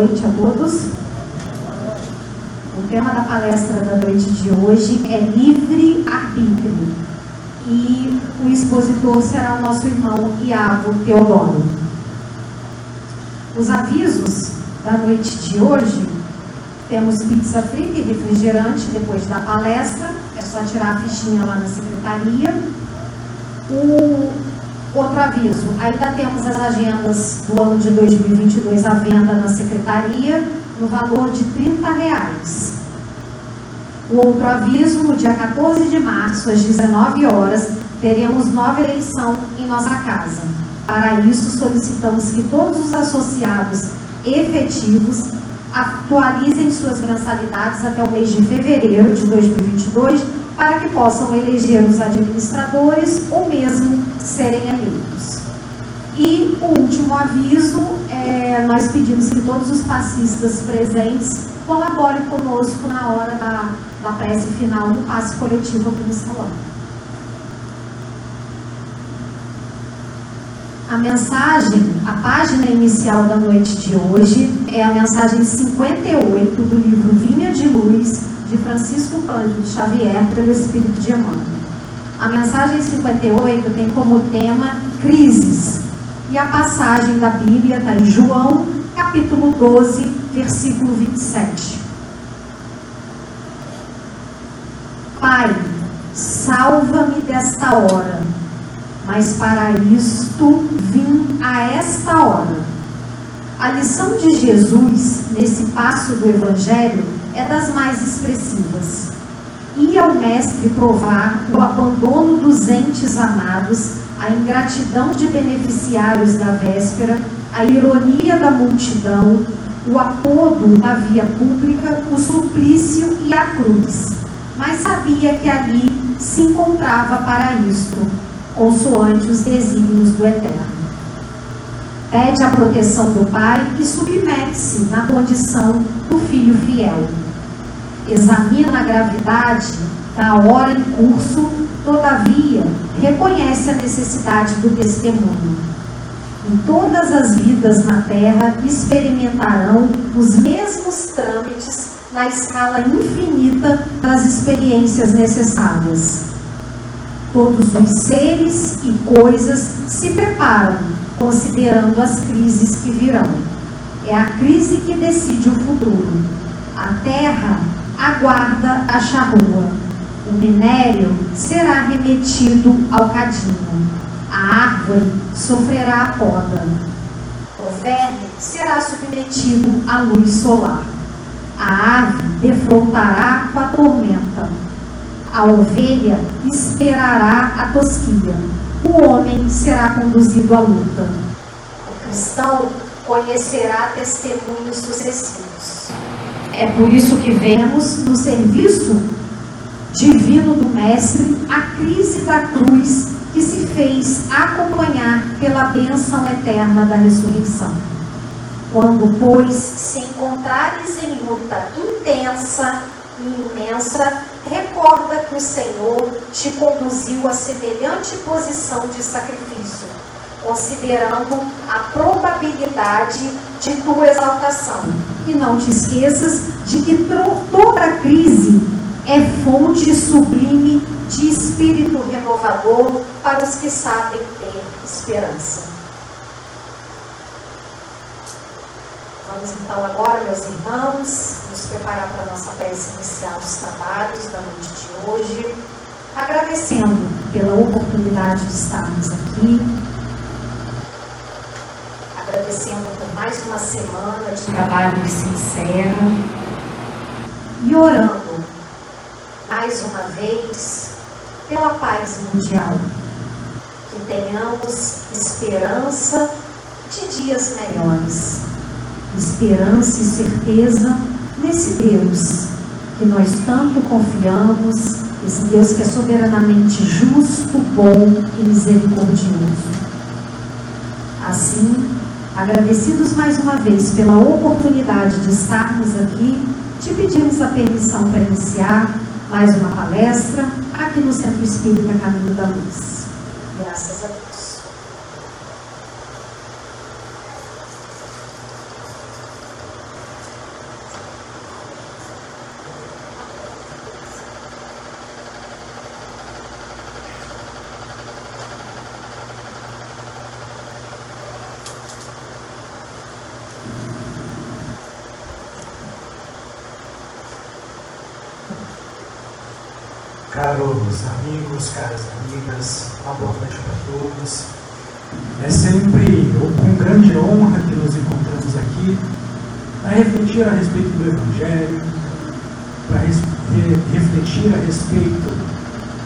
Noite a todos. O tema da palestra da noite de hoje é livre arbítrio. E o expositor será o nosso irmão Iago Teodoro. Os avisos da noite de hoje temos pizza frita e refrigerante depois da palestra. É só tirar a fichinha lá na secretaria. O outro aviso, ainda temos as agendas do ano de 2022 à venda na secretaria no valor de 30 reais. O outro aviso, no dia 14 de março, às 19 horas, teremos nova eleição em nossa casa. Para isso, solicitamos que todos os associados efetivos atualizem suas mensalidades até o mês de fevereiro de 2022 para que possam eleger os administradores ou mesmo serem eleitos. E o último aviso, é, nós pedimos que todos os passistas presentes colaborem conosco na hora da, da prece final do passe coletivo aqui no salão. A mensagem, a página inicial da noite de hoje é a mensagem 58 do livro Vinha de Luz, de Francisco Cândido Xavier, pelo Espírito de Emmanuel. A mensagem 58 tem como tema crises. E a passagem da Bíblia está em João, capítulo 12, versículo 27. Pai, salva-me desta hora mas para isto vim a esta hora. A lição de Jesus nesse passo do Evangelho é das mais expressivas. E ao Mestre provar o abandono dos entes amados, a ingratidão de beneficiários da véspera, a ironia da multidão, o apodo na via pública, o suplício e a cruz. Mas sabia que ali se encontrava para isto consoante os desígnios do Eterno. Pede a proteção do Pai e submete-se na condição do filho fiel. Examina a gravidade da hora em curso, todavia, reconhece a necessidade do testemunho. Em todas as vidas na Terra experimentarão os mesmos trâmites na escala infinita das experiências necessárias Todos os seres e coisas se preparam, considerando as crises que virão. É a crise que decide o futuro. A terra aguarda a charrua. O minério será remetido ao cadinho. A árvore sofrerá a poda. O verme será submetido à luz solar. A ave defrontará com a tormenta a ovelha esperará a tosquia. O homem será conduzido à luta. O cristão conhecerá testemunhos sucessivos. É por isso que vemos no serviço divino do Mestre a crise da cruz que se fez acompanhar pela bênção eterna da ressurreição. Quando, pois, se encontrares em luta intensa e imensa, recorda que o Senhor te conduziu a semelhante posição de sacrifício, considerando a probabilidade de tua exaltação. E não te esqueças de que toda crise é fonte sublime de espírito renovador para os que sabem ter esperança. Vamos então agora, meus irmãos, nos preparar para a nossa peça inicial dos trabalhos da noite de hoje, agradecendo pela oportunidade de estarmos aqui, agradecendo por mais uma semana de trabalho que se encerra e orando mais uma vez pela paz mundial, que tenhamos esperança de dias melhores esperança e certeza nesse Deus que nós tanto confiamos, esse Deus que é soberanamente justo, bom e misericordioso. Assim, agradecidos mais uma vez pela oportunidade de estarmos aqui, te pedimos a permissão para iniciar mais uma palestra aqui no Centro Espírita Caminho da Luz. Graças a Deus. Caros amigos, caras amigas, uma boa noite para todos. É sempre com grande honra que nos encontramos aqui para refletir a respeito do Evangelho, para refletir a respeito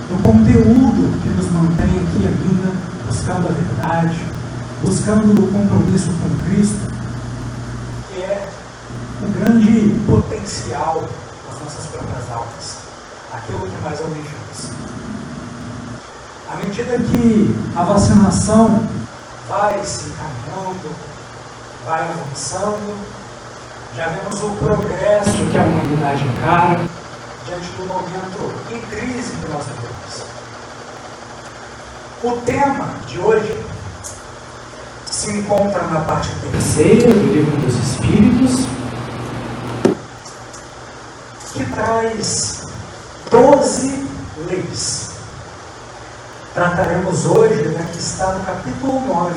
do conteúdo que nos mantém aqui ainda, buscando a verdade, buscando o compromisso com Cristo, que é o grande potencial das nossas próprias almas aquilo que mais almejamos. À medida que a vacinação vai se encaminhando, vai avançando, já vemos o progresso que a humanidade encara diante do momento em crise que nós vivemos. O tema de hoje se encontra na parte terceira do livro dos Espíritos, que traz doze leis. Trataremos hoje né, que está no capítulo 9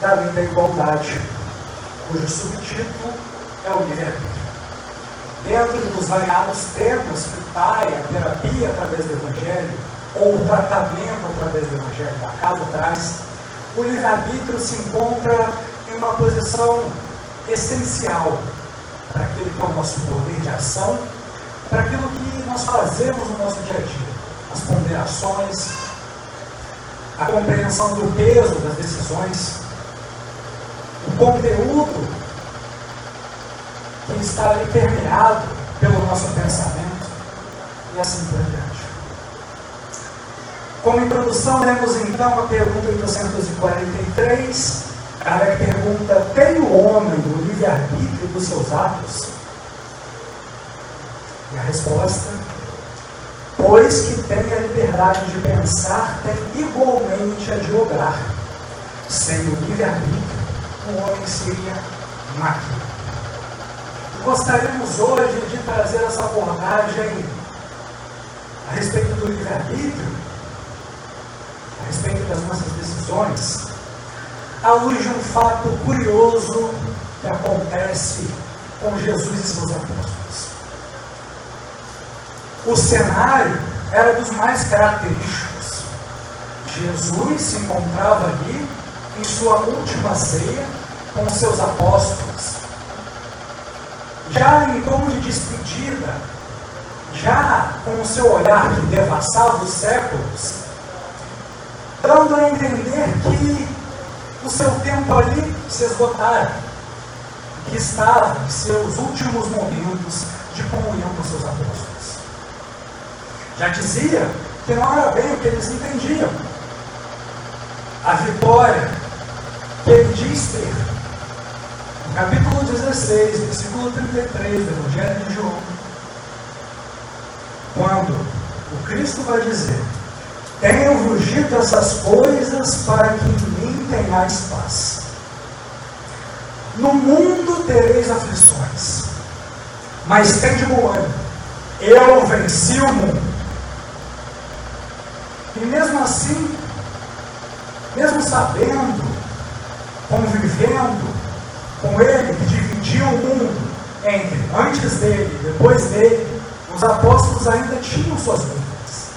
da lei da igualdade, cujo subtítulo é o livre-arbítrio. Dentro dos variados temas que PAI, a terapia através do Evangelho, ou o tratamento através do Evangelho da casa traz, o livre-arbítrio se encontra em uma posição essencial para aquele que é o nosso poder de ação para aquilo que nós fazemos no nosso dia a dia, as ponderações, a compreensão do peso das decisões, o conteúdo que está ali permeado pelo nosso pensamento e assim por diante. Como introdução, lemos então a pergunta 843. Kardec pergunta: tem o homem o livre-arbítrio dos seus atos? E a resposta, pois que tem a liberdade de pensar, tem igualmente a de obrar. Sem o livre-arbítrio, o homem seria máquina. Gostaríamos hoje de trazer essa abordagem a respeito do livre-arbítrio, a respeito das nossas decisões, à luz de um fato curioso que acontece com Jesus e seus apóstolos o cenário era dos mais característicos. Jesus se encontrava ali em sua última ceia com seus apóstolos. Já em tom de despedida, já com o seu olhar que devassava os séculos, dando a entender que o seu tempo ali se esgotara, que estava em seus últimos momentos de comunhão com seus apóstolos. Já dizia que não era bem o que eles entendiam. A vitória que ele diz ter. No capítulo 16, versículo 33 do Evangelho de João. Quando o Cristo vai dizer: Tenho-vos dito essas coisas para que em mim tenhais paz. No mundo tereis aflições, mas tem de bom ânimo. Eu venci o mundo. E mesmo assim, mesmo sabendo, convivendo com ele, que dividiu o mundo entre antes dele e depois dele, os apóstolos ainda tinham suas dúvidas,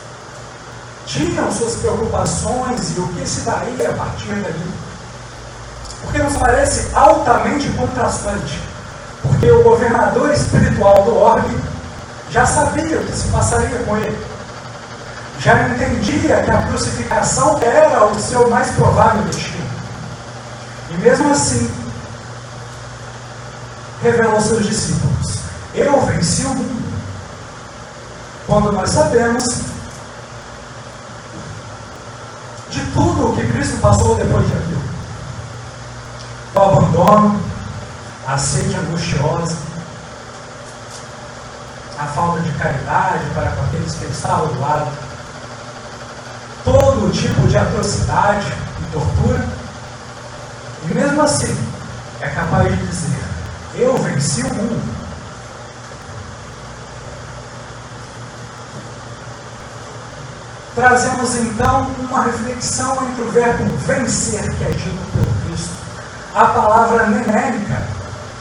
tinham suas preocupações e o que se daria a partir dali. Porque nos parece altamente contrastante, porque o governador espiritual do orbe já sabia o que se passaria com ele já entendia que a crucificação era o seu mais provável destino. E mesmo assim, revelou aos seus discípulos: Eu venci o mundo. Quando nós sabemos de tudo o que Cristo passou depois de aquilo: o abandono, a sede angustiosa, a falta de caridade para com aqueles que estavam do lado todo tipo de atrocidade e tortura, e mesmo assim é capaz de dizer: Eu venci o mundo. Trazemos então uma reflexão entre o verbo vencer, que é dito pelo Cristo, a palavra nenérica,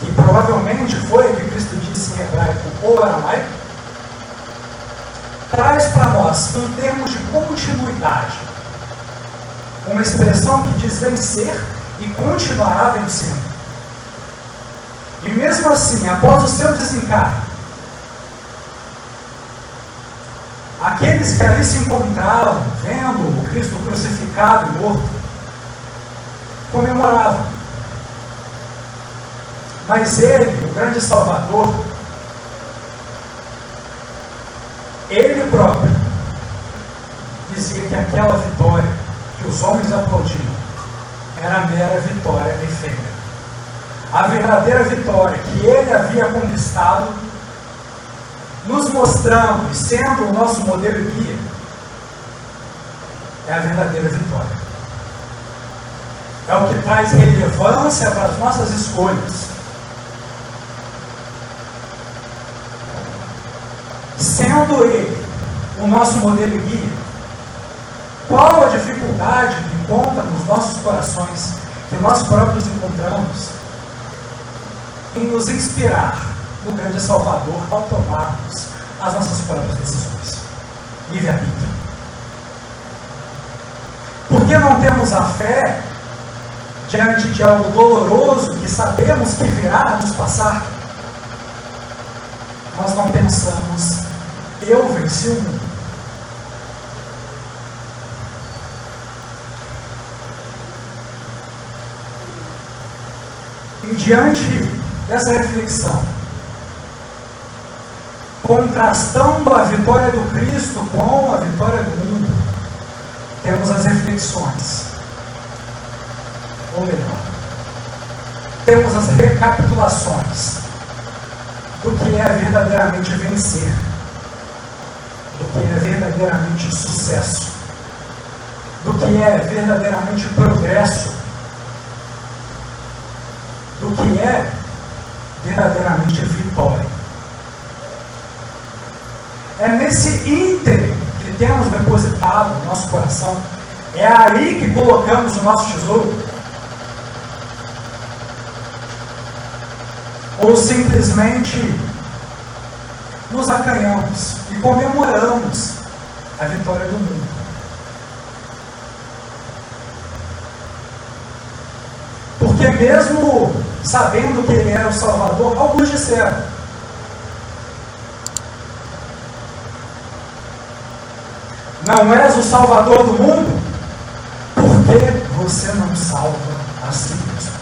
que provavelmente foi o que Cristo disse em hebraico ou aramaico, traz para nós, em termos de continuidade, uma expressão que diz vencer e continuará vencendo. E mesmo assim, após o seu desencarne, aqueles que ali se encontraram, vendo o Cristo crucificado e morto, comemoravam. Mas ele, o grande Salvador, ele próprio dizia que aquela vitória que os homens aplaudiam era mera vitória efêmera. A verdadeira vitória que ele havia conquistado, nos mostrando e sendo o nosso modelo e guia, é a verdadeira vitória. É o que traz relevância para as nossas escolhas. Sendo ele o nosso modelo guia, qual a dificuldade que encontra nos nossos corações, que nós próprios encontramos, em nos inspirar no grande Salvador ao tomarmos as nossas próprias decisões? Livre-arbítrio. Por que não temos a fé diante de algo doloroso que sabemos que virá nos passar? Nós não pensamos, eu venci o mundo. E diante dessa reflexão, contrastando a vitória do Cristo com a vitória do mundo, temos as reflexões. Ou melhor, temos as recapitulações do que é verdadeiramente vencer, do que é verdadeiramente sucesso, do que é verdadeiramente progresso, do que é verdadeiramente vitória. É nesse ínterim que temos depositado no nosso coração, é aí que colocamos o nosso tesouro. Ou simplesmente nos acanhamos e comemoramos a vitória do mundo. Porque mesmo sabendo que ele era o Salvador, alguns disseram. Não és o Salvador do mundo? Por que você não salva a si mesmo?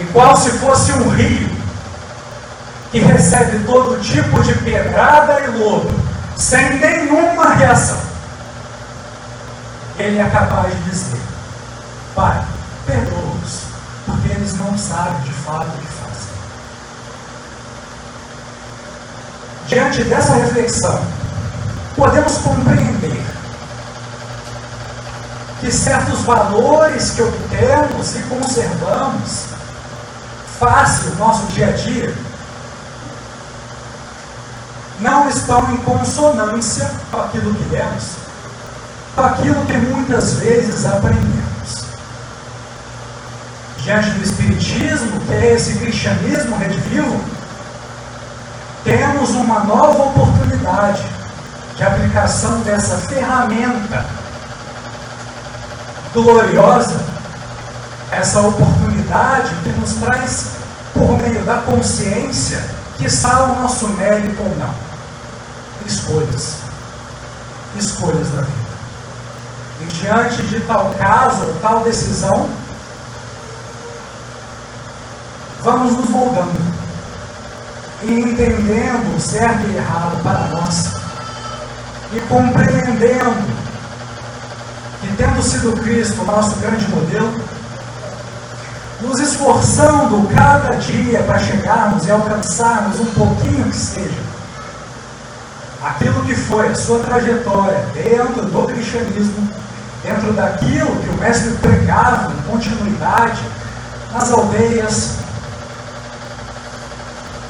Igual se fosse um rio que recebe todo tipo de pedrada e lodo, sem nenhuma reação. Ele é capaz de dizer: Pai, perdoa-os, porque eles não sabem de fato o que fazem. Diante dessa reflexão, podemos compreender que certos valores que obtemos e conservamos face ao nosso dia a dia não estão em consonância com aquilo que demos, com aquilo que muitas vezes aprendemos diante do Espiritismo, que é esse cristianismo redivivo, temos uma nova oportunidade de aplicação dessa ferramenta gloriosa, essa oportunidade que nos traz, por meio da consciência, que está o nosso mérito ou não. Escolhas. Escolhas da vida. E diante de tal caso, tal decisão, vamos nos moldando e entendendo certo e errado para nós e compreendendo que, tendo sido Cristo nosso grande modelo, nos esforçando cada dia para chegarmos e alcançarmos um pouquinho que seja aquilo que foi a sua trajetória dentro do cristianismo, dentro daquilo que o Mestre pregava em continuidade nas aldeias,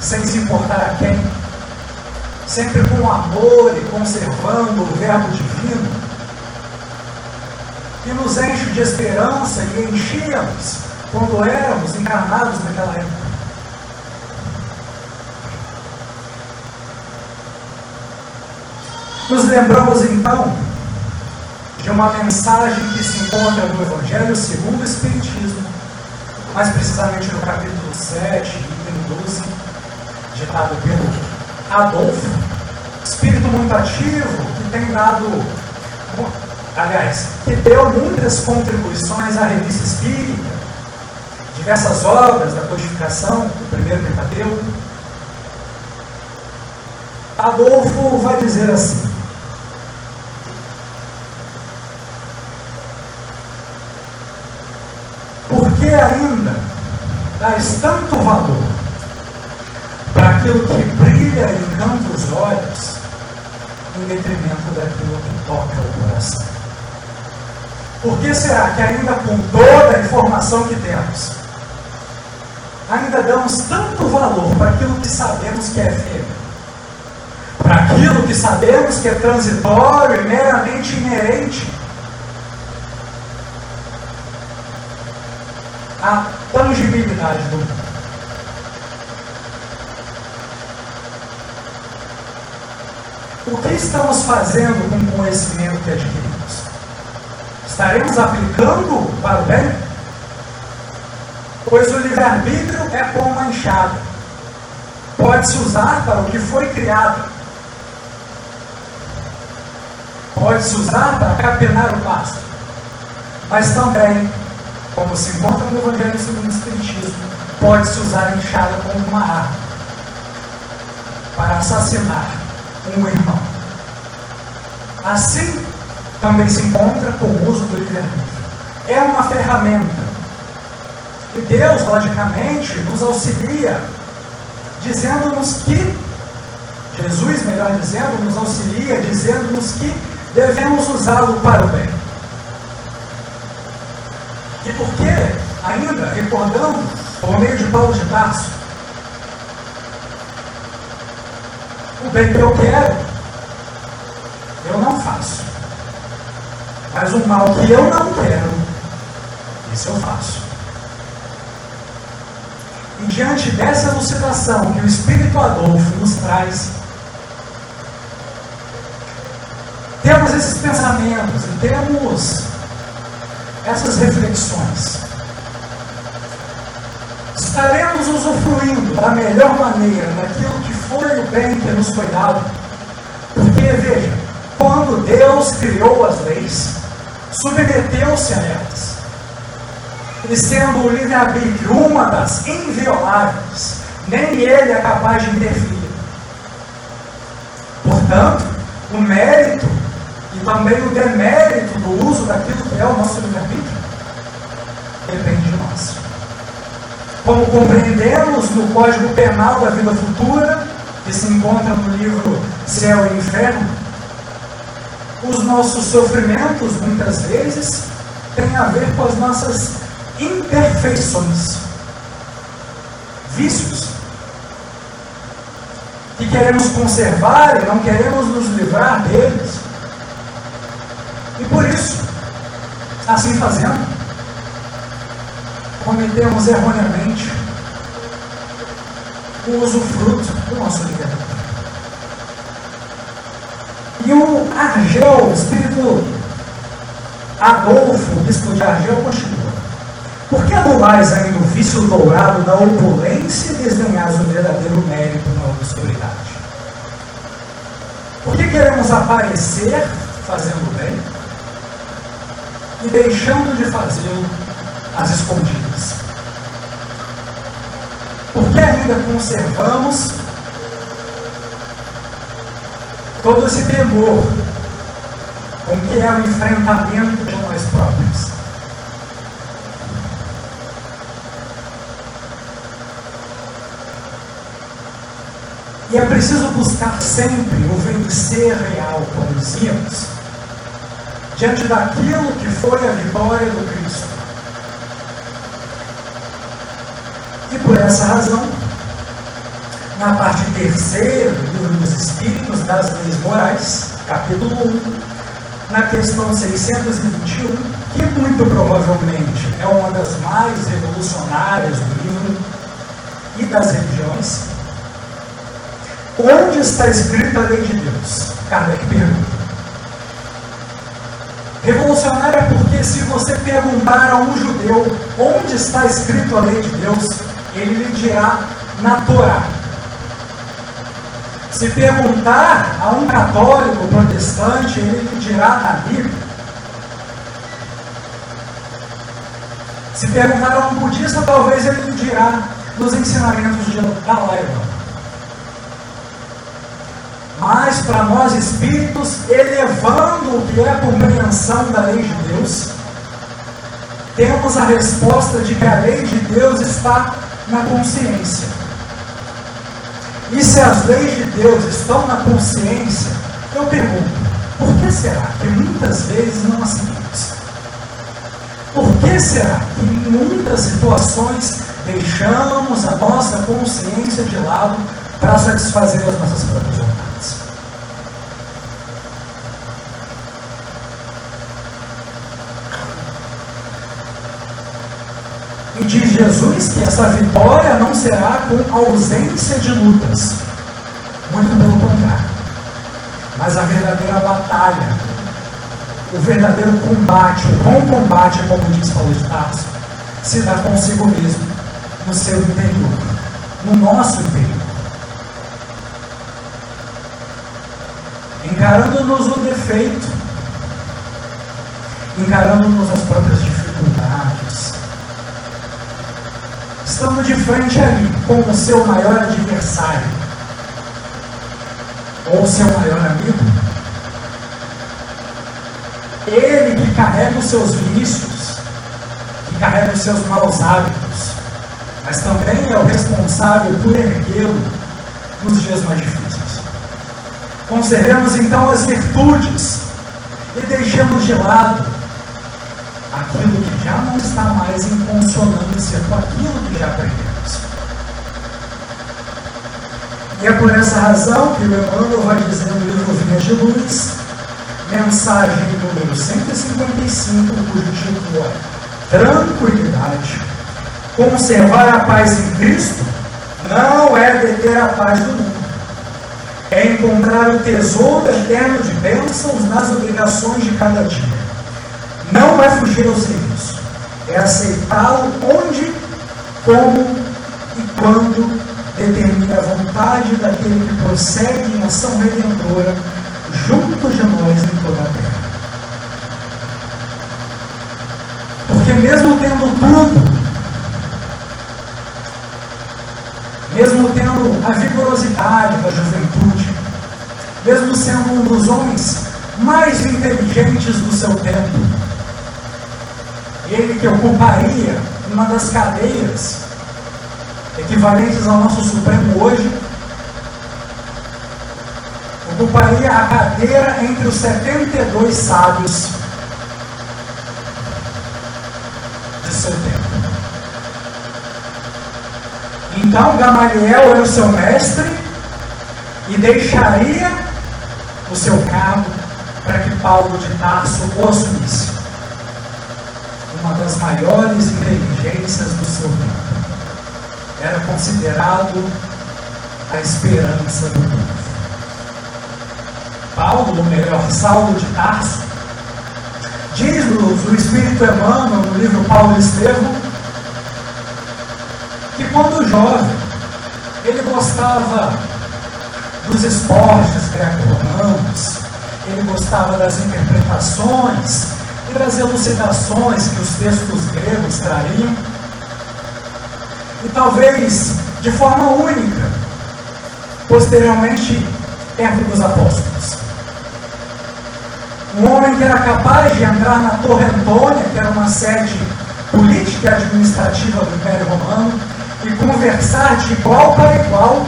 sem se importar a quem, sempre com amor e conservando o Verbo Divino, que nos enche de esperança e enchíamos quando éramos encarnados naquela época. Nos lembramos então de uma mensagem que se encontra no Evangelho segundo o Espiritismo, mais precisamente no capítulo 7, item 12, ditado pelo Adolfo, espírito muito ativo, que tem dado, aliás, que deu muitas contribuições à revista espírita, diversas obras da codificação do primeiro Pentateuco. Adolfo vai dizer assim: Por que ainda dás tanto valor para aquilo que brilha e encanta os olhos, em detrimento daquilo que toca o coração? Por que será que ainda com toda a informação que temos, ainda damos tanto valor para aquilo que sabemos que é efêmero? Para aquilo que sabemos que é transitório e meramente inerente a tangibilidade do mundo. O que estamos fazendo com o conhecimento que adquirimos? Estaremos aplicando para o bem? Pois o livre-arbítrio é uma enxada. Pode-se usar para o que foi criado. Pode-se usar para capinar o pasto. Mas também como se encontra no Evangelho segundo o Espiritismo, pode-se usar a enxada como uma arma para assassinar um irmão. Assim, também se encontra com o uso do livre-arbítrio. É uma ferramenta. E Deus, logicamente, nos auxilia, dizendo-nos que, Jesus, melhor dizendo, nos auxilia, dizendo-nos que devemos usá-lo para o bem. E por que, ainda recordando, por meio de Paulo de Tarso, o bem que eu quero, eu não faço. Mas o mal que eu não quero, isso eu faço. E diante dessa elucidação que o Espírito Adolfo nos traz, temos esses pensamentos e temos essas reflexões. Estaremos usufruindo da melhor maneira daquilo que foi o bem que nos foi dado. Porque, veja, quando Deus criou as leis, submeteu-se a elas. E sendo o livre-arbítrio uma das invioláveis, nem ele é capaz de interferir. Portanto, o mérito também o demérito do uso daquilo que é o nosso livre-arbítrio depende de nós. Como compreendemos no Código Penal da Vida Futura, que se encontra no livro Céu e Inferno, os nossos sofrimentos, muitas vezes, têm a ver com as nossas imperfeições, vícios, que queremos conservar e não queremos nos livrar deles. E por isso, assim fazendo, cometemos erroneamente o usufruto do nosso livre E o Argel, o espírito Adolfo, bispo de Argel, continua. Por que anulais ainda o vício dourado da opulência e desdenhais o verdadeiro mérito na obscuridade? Por que queremos aparecer fazendo bem? E deixando de fazê-lo às escondidas. Porque ainda conservamos todo esse temor com que é o enfrentamento de nós próprios. E é preciso buscar sempre o vencer real, como dizíamos, diante daquilo que foi a vitória do Cristo. E por essa razão, na parte terceira do livro dos Espíritos, das Leis Morais, capítulo 1, na questão 621, que muito provavelmente é uma das mais revolucionárias do livro e das religiões, onde está escrita a lei de Deus? Kardec pergunta. Revolucionária porque se você perguntar a um judeu onde está escrito a lei de Deus, ele lhe dirá na Torá. Se perguntar a um católico protestante, ele lhe dirá na Bíblia. Se perguntar a um budista, talvez ele lhe dirá nos ensinamentos de Dalai Lama. Mas para nós espíritos, elevando o que é a compreensão da lei de Deus, temos a resposta de que a lei de Deus está na consciência. E se as leis de Deus estão na consciência, eu pergunto, por que será que muitas vezes não as seguimos? Por que será que em muitas situações deixamos a nossa consciência de lado para satisfazer as nossas próprias vontades? E diz Jesus que essa vitória não será com ausência de lutas. Muito pelo contrário. Mas a verdadeira batalha, o verdadeiro combate, o bom combate, como diz Paulo de Tarso, se dá consigo mesmo, no seu interior, no nosso interior. Encarando-nos o defeito, encarando-nos as próprias dificuldades, estando de frente ali com o seu maior adversário ou seu maior amigo, ele que carrega os seus vícios, que carrega os seus maus hábitos, mas também é o responsável por erguê-lo nos dias mais difíceis. Conservemos então as virtudes e deixemos de lado já não está mais em consonância com aquilo que já aprendemos. E é por essa razão que o Emmanuel vai dizer no livro Vinhas de Luz, mensagem número 155, cujo título é Tranquilidade. Conservar a paz em Cristo não é deter a paz do mundo. É encontrar o tesouro eterno de bênçãos nas obrigações de cada dia. Não é fugir ao serviço, é aceitá-lo onde, como e quando determina a vontade daquele que prossegue em ação redentora junto de nós em toda a terra. Porque mesmo tendo tudo, mesmo tendo a vigorosidade da juventude, mesmo sendo um dos homens mais inteligentes do seu tempo, ele que ocuparia uma das cadeiras equivalentes ao nosso Supremo hoje, ocuparia a cadeira entre os 72 sábios de seu tempo. Então Gamaliel era o seu mestre e deixaria o seu cargo para que Paulo de Tarso o assumisse. Das maiores inteligências do seu tempo era considerado a esperança do povo. Paulo, ou melhor, Saulo de Tarso, diz-nos o Espírito Emmanuel no livro Paulo e Estevão, que quando jovem, ele gostava dos esportes greco-romanos, ele gostava das interpretações das elucidações que os textos gregos trariam e talvez de forma única, posteriormente, perto dos apóstolos. Um homem que era capaz de entrar na Torre Antônia, que era uma sede política e administrativa do Império Romano, e conversar de igual para igual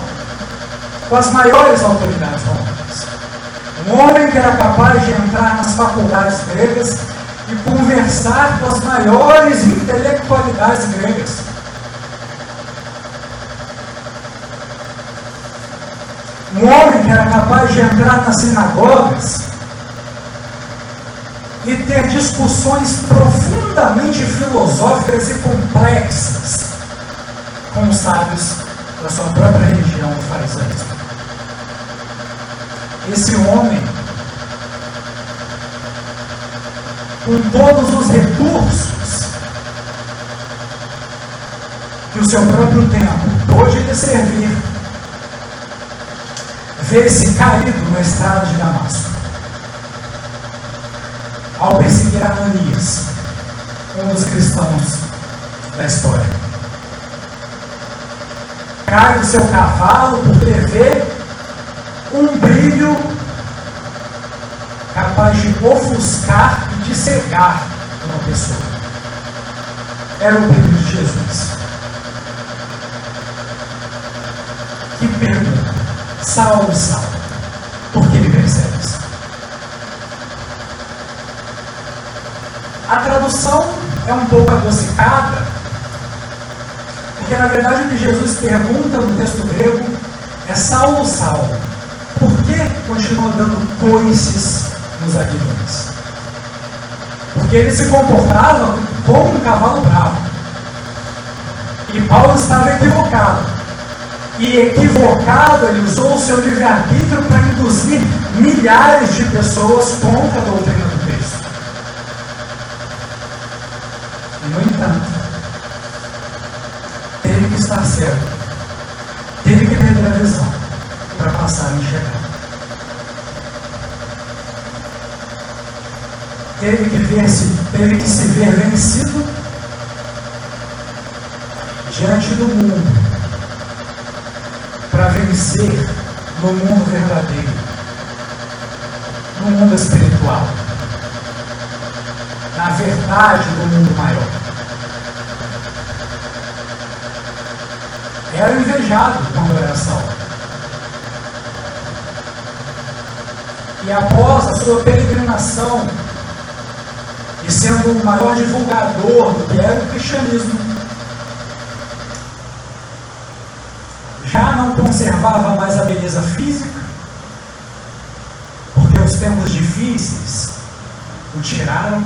com as maiores autoridades romanas. Um homem que era capaz de entrar nas faculdades gregas e conversar com as maiores intelectualidades gregas. Um homem que era capaz de entrar nas sinagogas e ter discussões profundamente filosóficas e complexas com os sábios da sua própria religião, o farisaísmo. Esse homem com todos os recursos que o seu próprio tempo pôde lhe servir, vê-se caído na estrada de Damasco. Ao perseguir Ananias, um dos cristãos da história. Cai do seu cavalo por prever um brilho capaz de ofuscar cegar uma pessoa. Era o brilho de Jesus. Que pergunta, Saulo, Saulo, por que me percebes? A tradução é um pouco adocicada, porque na verdade o que Jesus pergunta no texto grego é Saulo, Saulo, por que continua dando coices nos aguilhões? Porque ele se comportava como um cavalo bravo. E Paulo estava equivocado. E equivocado, ele usou o seu livre-arbítrio para induzir milhares de pessoas contra a doutrina do Cristo. No entanto, teve que estar certo. Teve que perder a visão para passar a enxergar. Teve que, ver teve que se ver vencido diante do mundo para vencer no mundo verdadeiro, no mundo espiritual, na verdade do mundo maior. Era invejado quando era salvo. E após a sua peregrinação, sendo o maior divulgador do que era o cristianismo, já não conservava mais a beleza física, porque os tempos difíceis o tiraram,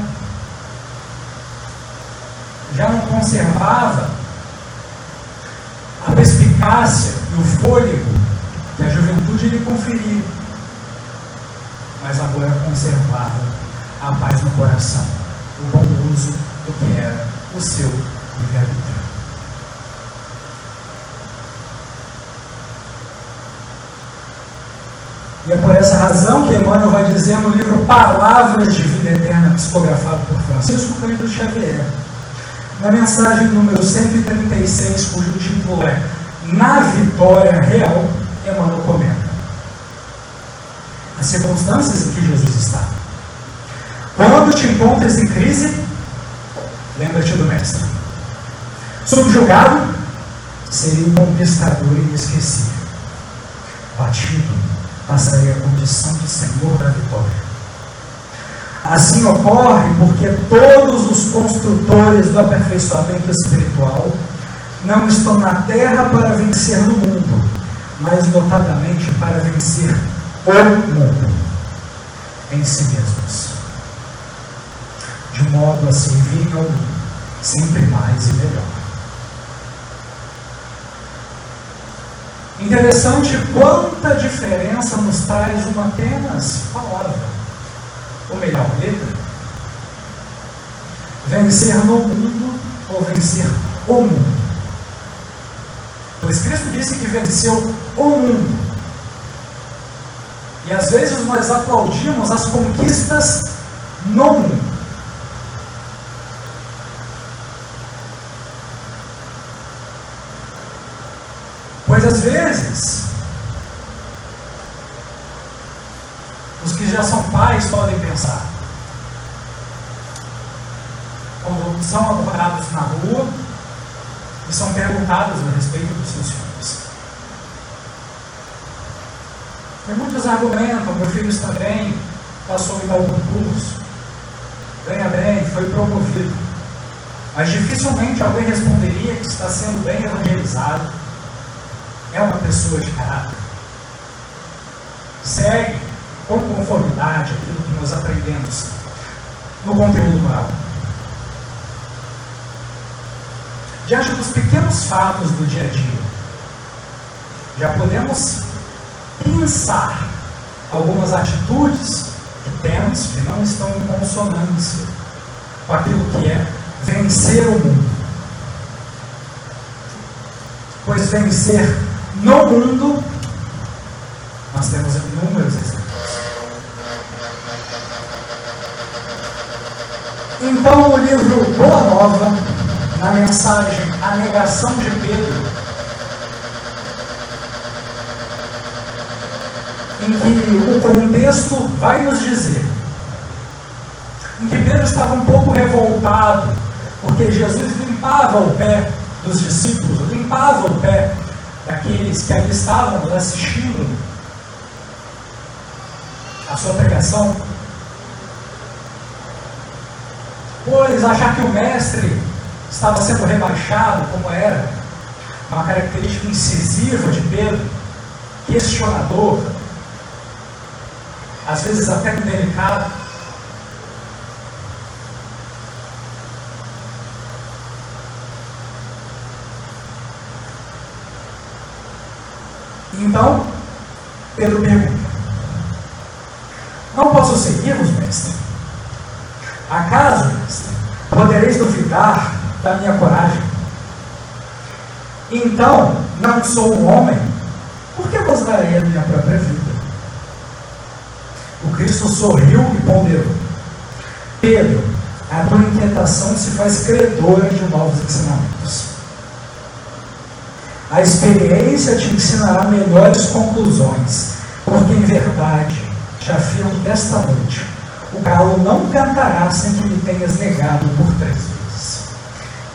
já não conservava a perspicácia e o fôlego que a juventude lhe conferia, mas agora conservava a paz no coração, o bom uso do que era o seu livre-arbítrio. E é por essa razão que Emmanuel vai dizer no livro Palavras de Vida Eterna, psicografado por Francisco Cândido Xavier, na mensagem número 136, cujo título é Na Vitória Real, Emmanuel comenta as circunstâncias em que Jesus está. Quando te encontras em crise, lembra-te do Mestre. Subjugado, seria um conquistador inesquecível. Batido, passaria a condição de Senhor da vitória. Assim ocorre porque todos os construtores do aperfeiçoamento espiritual não estão na terra para vencer no mundo, mas notadamente para vencer o mundo em si mesmos, de modo a servirem ao mundo sempre mais e melhor. Interessante quanta diferença nos traz uma apenas palavra, ou melhor, letra. Vencer no mundo ou vencer o mundo. Pois Cristo disse que venceu o mundo. E às vezes nós aplaudimos as conquistas no mundo. Às vezes, os que já são pais podem pensar, quando são abordados na rua e são perguntados a respeito dos seus filhos. E muitos argumentam, meu filho está bem, passou em tal concurso, ganha bem, foi promovido. Mas dificilmente alguém responderia que está sendo bem evangelizado, é uma pessoa de caráter. Segue com conformidade aquilo que nós aprendemos no conteúdo moral. Diante dos pequenos fatos do dia a dia, já podemos pensar algumas atitudes que temos que não estão em consonância com aquilo que é vencer o mundo. Pois vencer no mundo, nós temos inúmeros exemplos. Então, o livro Boa Nova, na mensagem A Negação de Pedro, em que o contexto vai nos dizer em que Pedro estava um pouco revoltado, porque Jesus limpava o pé dos discípulos, limpava o pé daqueles que ali estavam assistindo a sua pregação. Pois achar que o mestre estava sendo rebaixado, como era, uma característica incisiva de Pedro, questionador, às vezes até indelicado. Então, Pedro pergunta: Não posso seguir-vos, mestre? Acaso, mestre, podereis duvidar da minha coragem? Então, não sou um homem, por que vos darei a minha própria vida? O Cristo sorriu e ponderou: Pedro, a tua inquietação se faz credora de novos ensinamentos. A experiência te ensinará melhores conclusões, porque em verdade te afirmo desta noite: o galo não cantará sem que me tenhas negado por três vezes.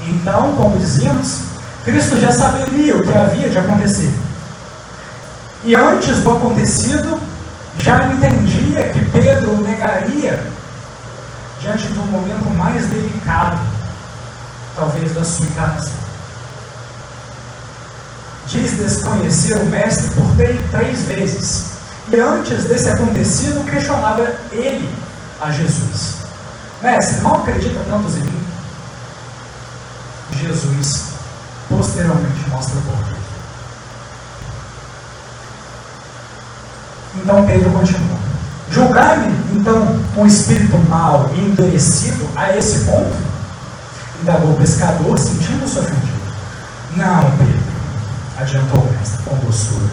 Então, como dizíamos, Cristo já saberia o que havia de acontecer. E antes do acontecido, já entendia que Pedro o negaria diante do momento mais delicado, talvez, da sua encarnação quis desconhecer o mestre por três vezes. E antes desse acontecido, questionava ele a Jesus: Mestre, não acredita tantos em mim? Jesus posteriormente mostra o porquê. Então Pedro continua. Julgar-me, então, um espírito mau e endurecido a esse ponto? Indagou o pescador, sentindo-se ofendido. Não, Pedro adiantou o mestre com doçura.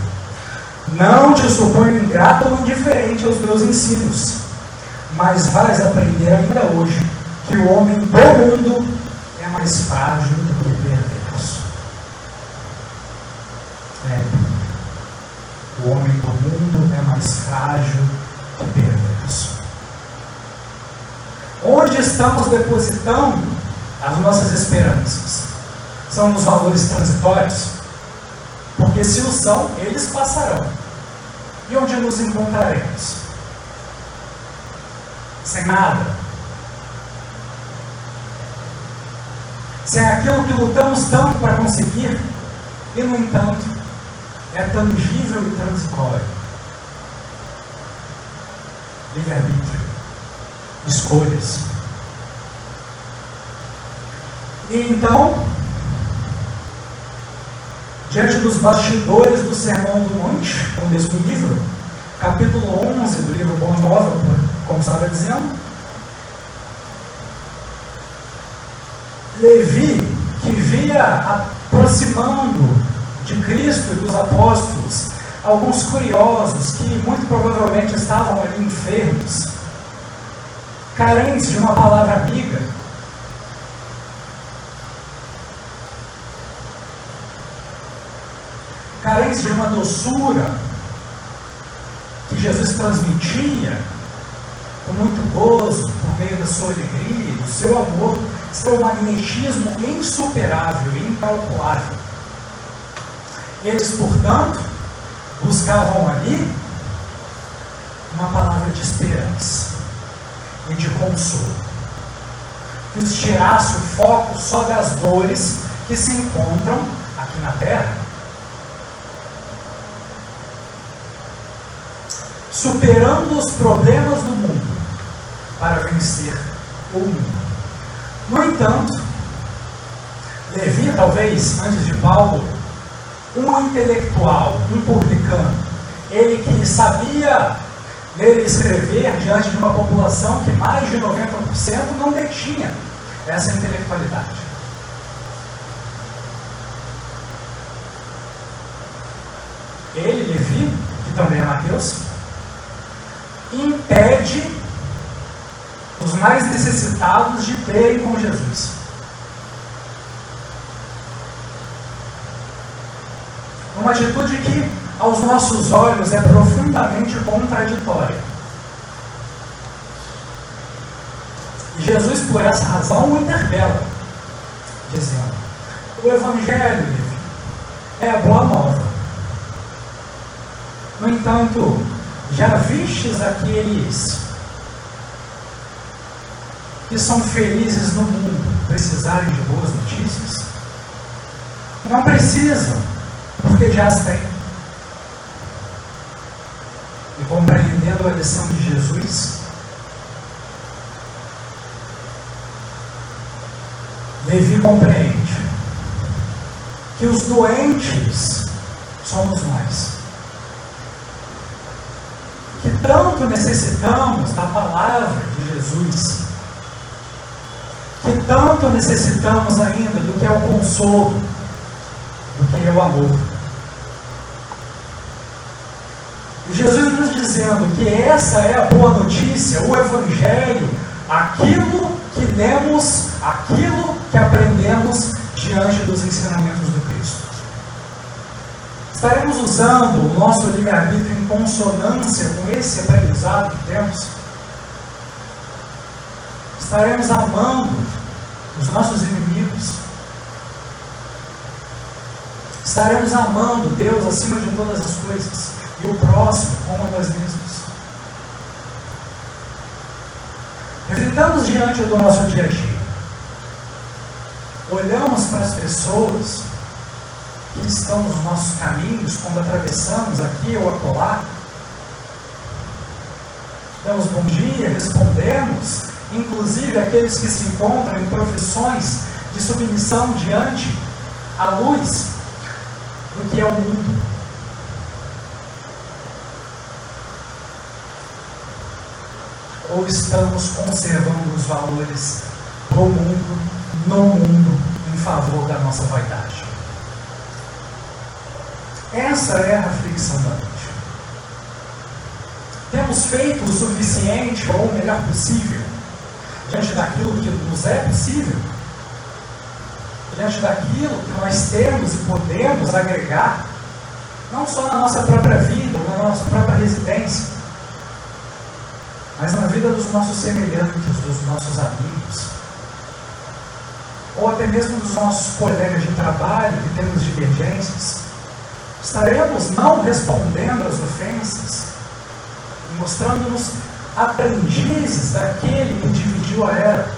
Não te suponho ingrato ou indiferente aos meus ensinos, mas vais aprender ainda hoje que o homem do mundo é mais frágil do que perverso. É. O homem do mundo é mais frágil que perverso. Onde estamos depositando as nossas esperanças? São nos valores transitórios? Porque se o são, eles passarão. E onde nos encontraremos? Sem nada. Sem aquilo que lutamos tanto para conseguir, e no entanto, é tangível e transitório. Livre-arbítrio. Escolhas. E então, diante dos bastidores do Sermão do Monte, o mesmo livro, capítulo 11 do livro Boa Nova, como estava dizendo, Levi, que via aproximando de Cristo e dos apóstolos alguns curiosos que muito provavelmente estavam ali enfermos, carentes de uma palavra amiga, carência de uma doçura que Jesus transmitia com muito gozo, por meio da sua alegria, do seu amor, seu magnetismo insuperável incalculável. Eles, portanto, buscavam ali uma palavra de esperança e de consolo, que os tirasse o foco só das dores que se encontram aqui na terra superando os problemas do mundo para vencer o mundo. No entanto, Levi, talvez antes de Paulo, um intelectual, um publicano, ele que sabia ler e escrever diante de uma população que mais de 90% não detinha essa intelectualidade. Ele, Levi, que também é Mateus, impede os mais necessitados de terem com Jesus. Uma atitude que, aos nossos olhos, é profundamente contraditória. Jesus, por essa razão, o interpela, dizendo: O Evangelho é a boa nova. No entanto, já vistes aqueles que são felizes no mundo precisarem de boas notícias? Não precisam, porque já as têm. E compreendendo a lição de Jesus, Levi compreende que os doentes somos nós. Tanto necessitamos da palavra de Jesus. Que tanto necessitamos ainda do que é o consolo, do que é o amor. E Jesus nos dizendo que essa é a boa notícia, o Evangelho, aquilo que lemos, aquilo que aprendemos diante dos ensinamentos do. Estaremos usando o nosso livre-arbítrio em consonância com esse aprendizado que temos? Estaremos amando os nossos inimigos? Estaremos amando Deus acima de todas as coisas e o próximo como nós mesmos? Reflitamos diante do nosso dia a dia olhamos para as pessoas que estão nos nossos caminhos quando atravessamos aqui ou acolá, damos bom dia, respondemos, inclusive aqueles que se encontram em profissões de submissão diante à luz do que é o mundo. Ou estamos conservando os valores do mundo no mundo em favor da nossa vaidade. Essa é a reflexão da mente. Temos feito o suficiente ou o melhor possível diante daquilo que nos é possível, diante daquilo que nós temos e podemos agregar, não só na nossa própria vida, na nossa própria residência, mas na vida dos nossos semelhantes, dos nossos amigos, ou até mesmo dos nossos colegas de trabalho que temos divergências, estaremos não respondendo às ofensas, mostrando-nos aprendizes daquele que dividiu a era.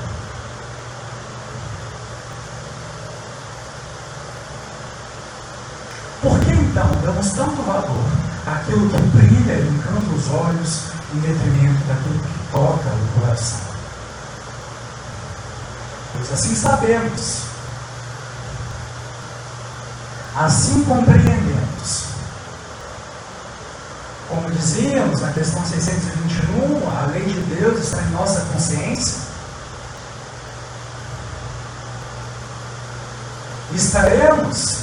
Por que então damos tanto valor àquilo que brilha e encanta os olhos em detrimento daquilo que toca o coração? Pois assim sabemos, assim compreendemos. Como dizíamos na questão 621, a lei de Deus está em nossa consciência. Estaremos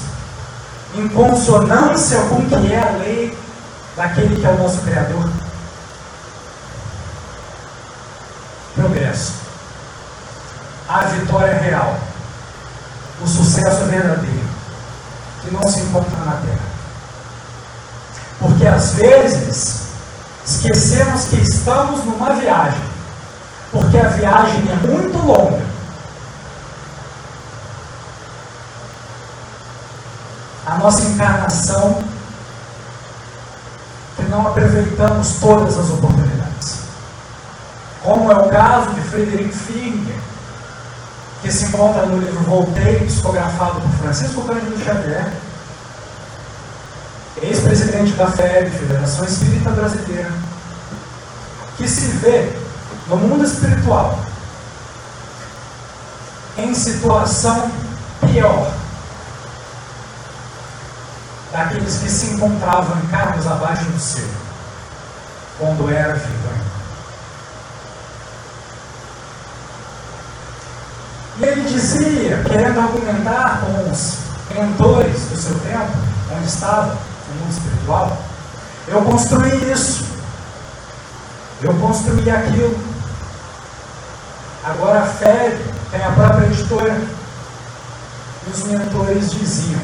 em consonância com o que é a lei daquele que é o nosso Criador. Progresso a vitória real, o sucesso verdadeiro, que não se encontra na terra. Porque às vezes esquecemos que estamos numa viagem, porque a viagem é muito longa. A nossa encarnação, que não aproveitamos todas as oportunidades. Como é o caso de Frederic Finger, que se encontra no livro Voltei, psicografado por Francisco Cândido Xavier, ex-presidente presidente da FEB, Federação Espírita Brasileira, que se vê no mundo espiritual em situação pior daqueles que se encontravam em cargos abaixo do seu, quando era vivo ainda. E ele dizia, querendo argumentar com os mentores do seu tempo, onde estava, mundo espiritual, eu construí isso. Eu construí aquilo. Agora a fé tem a própria editora. E os mentores diziam.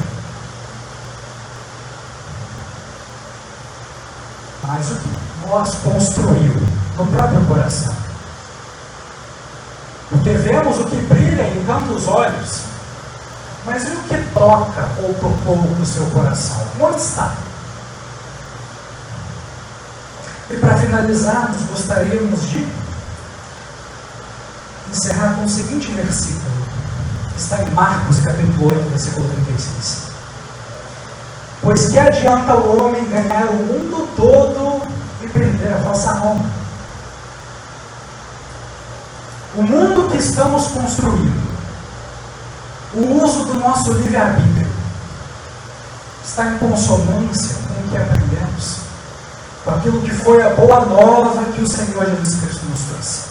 Mas o que nós construímos no próprio coração? Porque vemos o que brilha em tantos olhos mas e o que toca ou propõe no seu coração? Onde está? E para finalizarmos, gostaríamos de encerrar com o seguinte versículo. Está em Marcos, capítulo 8, versículo 36. Pois que adianta o homem ganhar o mundo todo e perder a vossa alma? O mundo que estamos construindo o uso do nosso livre-arbítrio está em consonância com o que aprendemos, com aquilo que foi a boa nova que o Senhor Jesus Cristo nos trouxe.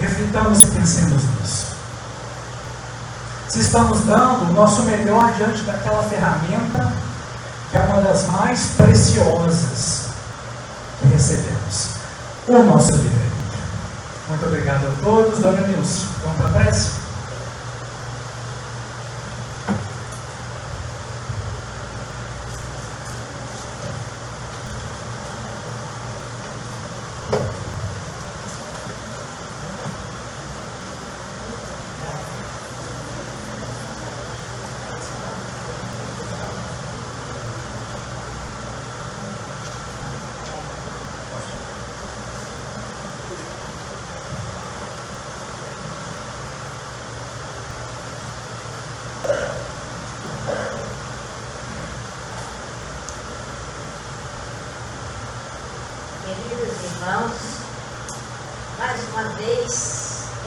Reflitamos e pensemos nisso. Se estamos dando o nosso melhor diante daquela ferramenta que é uma das mais preciosas que recebemos, o nosso livro. Muito obrigado a todos. Dona Nilson, vamos para a prece?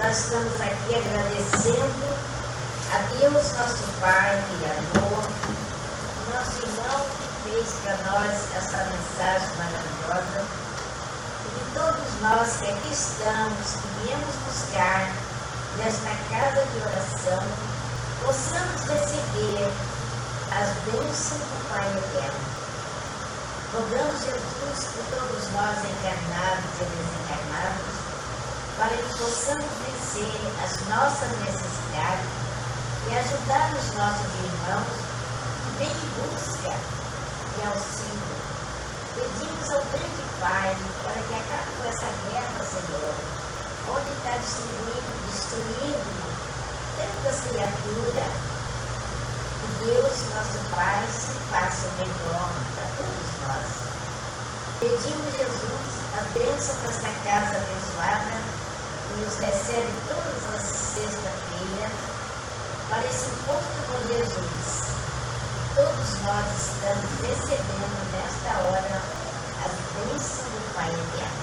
nós estamos aqui agradecendo a Deus, nosso Pai, Criador, é nosso irmão que fez para nós essa mensagem maravilhosa. E que todos nós que aqui estamos, que viemos buscar nesta casa de oração, possamos receber as bênçãos do Pai Eterno. Rogamos, Jesus, por todos nós encarnados e desencarnados, para que possamos as nossas necessidades e ajudar os nossos irmãos que vêm em busca de auxílio. Pedimos ao grande Pai para que acabe com essa guerra, Senhor, onde está destruindo, destruindo tantas criaturas. Que Deus, nosso Pai, se faça o melhor para todos nós. Pedimos, Jesus, a bênção para casa abençoada nos recebe todas as sexta-feira para esse encontro com Jesus. Todos nós estamos recebendo nesta hora a bênção do Pai Eterno.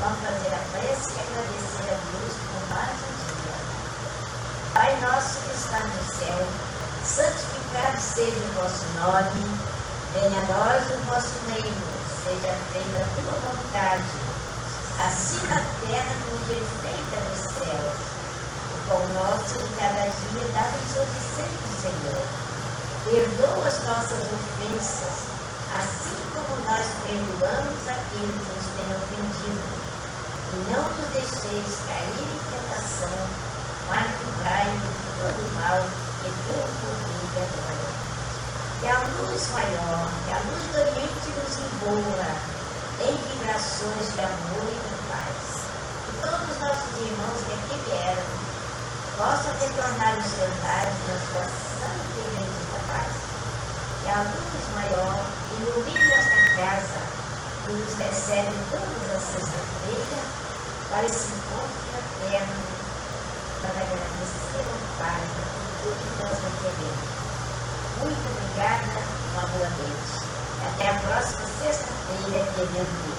Vamos fazer a prece e agradecer a Deus por mais um dia. Pai nosso que está no céu, santificado seja o vosso nome, venha a nós o vosso reino, seja feita a tua vontade nossas ofensas, assim como nós perdoamos aquilo que nos tem ofendido. E não nos deixeis cair em tentação, mas livrai-nos de todo mal que tem por vida agora. Que a luz maior, que a luz do Oriente nos envolva em vibrações de amor e de paz. Que todos os nossos irmãos que aqui vieram possam retornar os seus lares na sua santa e bendita paz é a luz maior, meio da casa que nos recebe todas as sexta-feiras, para esse encontro fraterno, para agradecer ao é Pai por tudo que nós requeremos. Muito obrigada, novamente. Até a próxima sexta-feira, querido.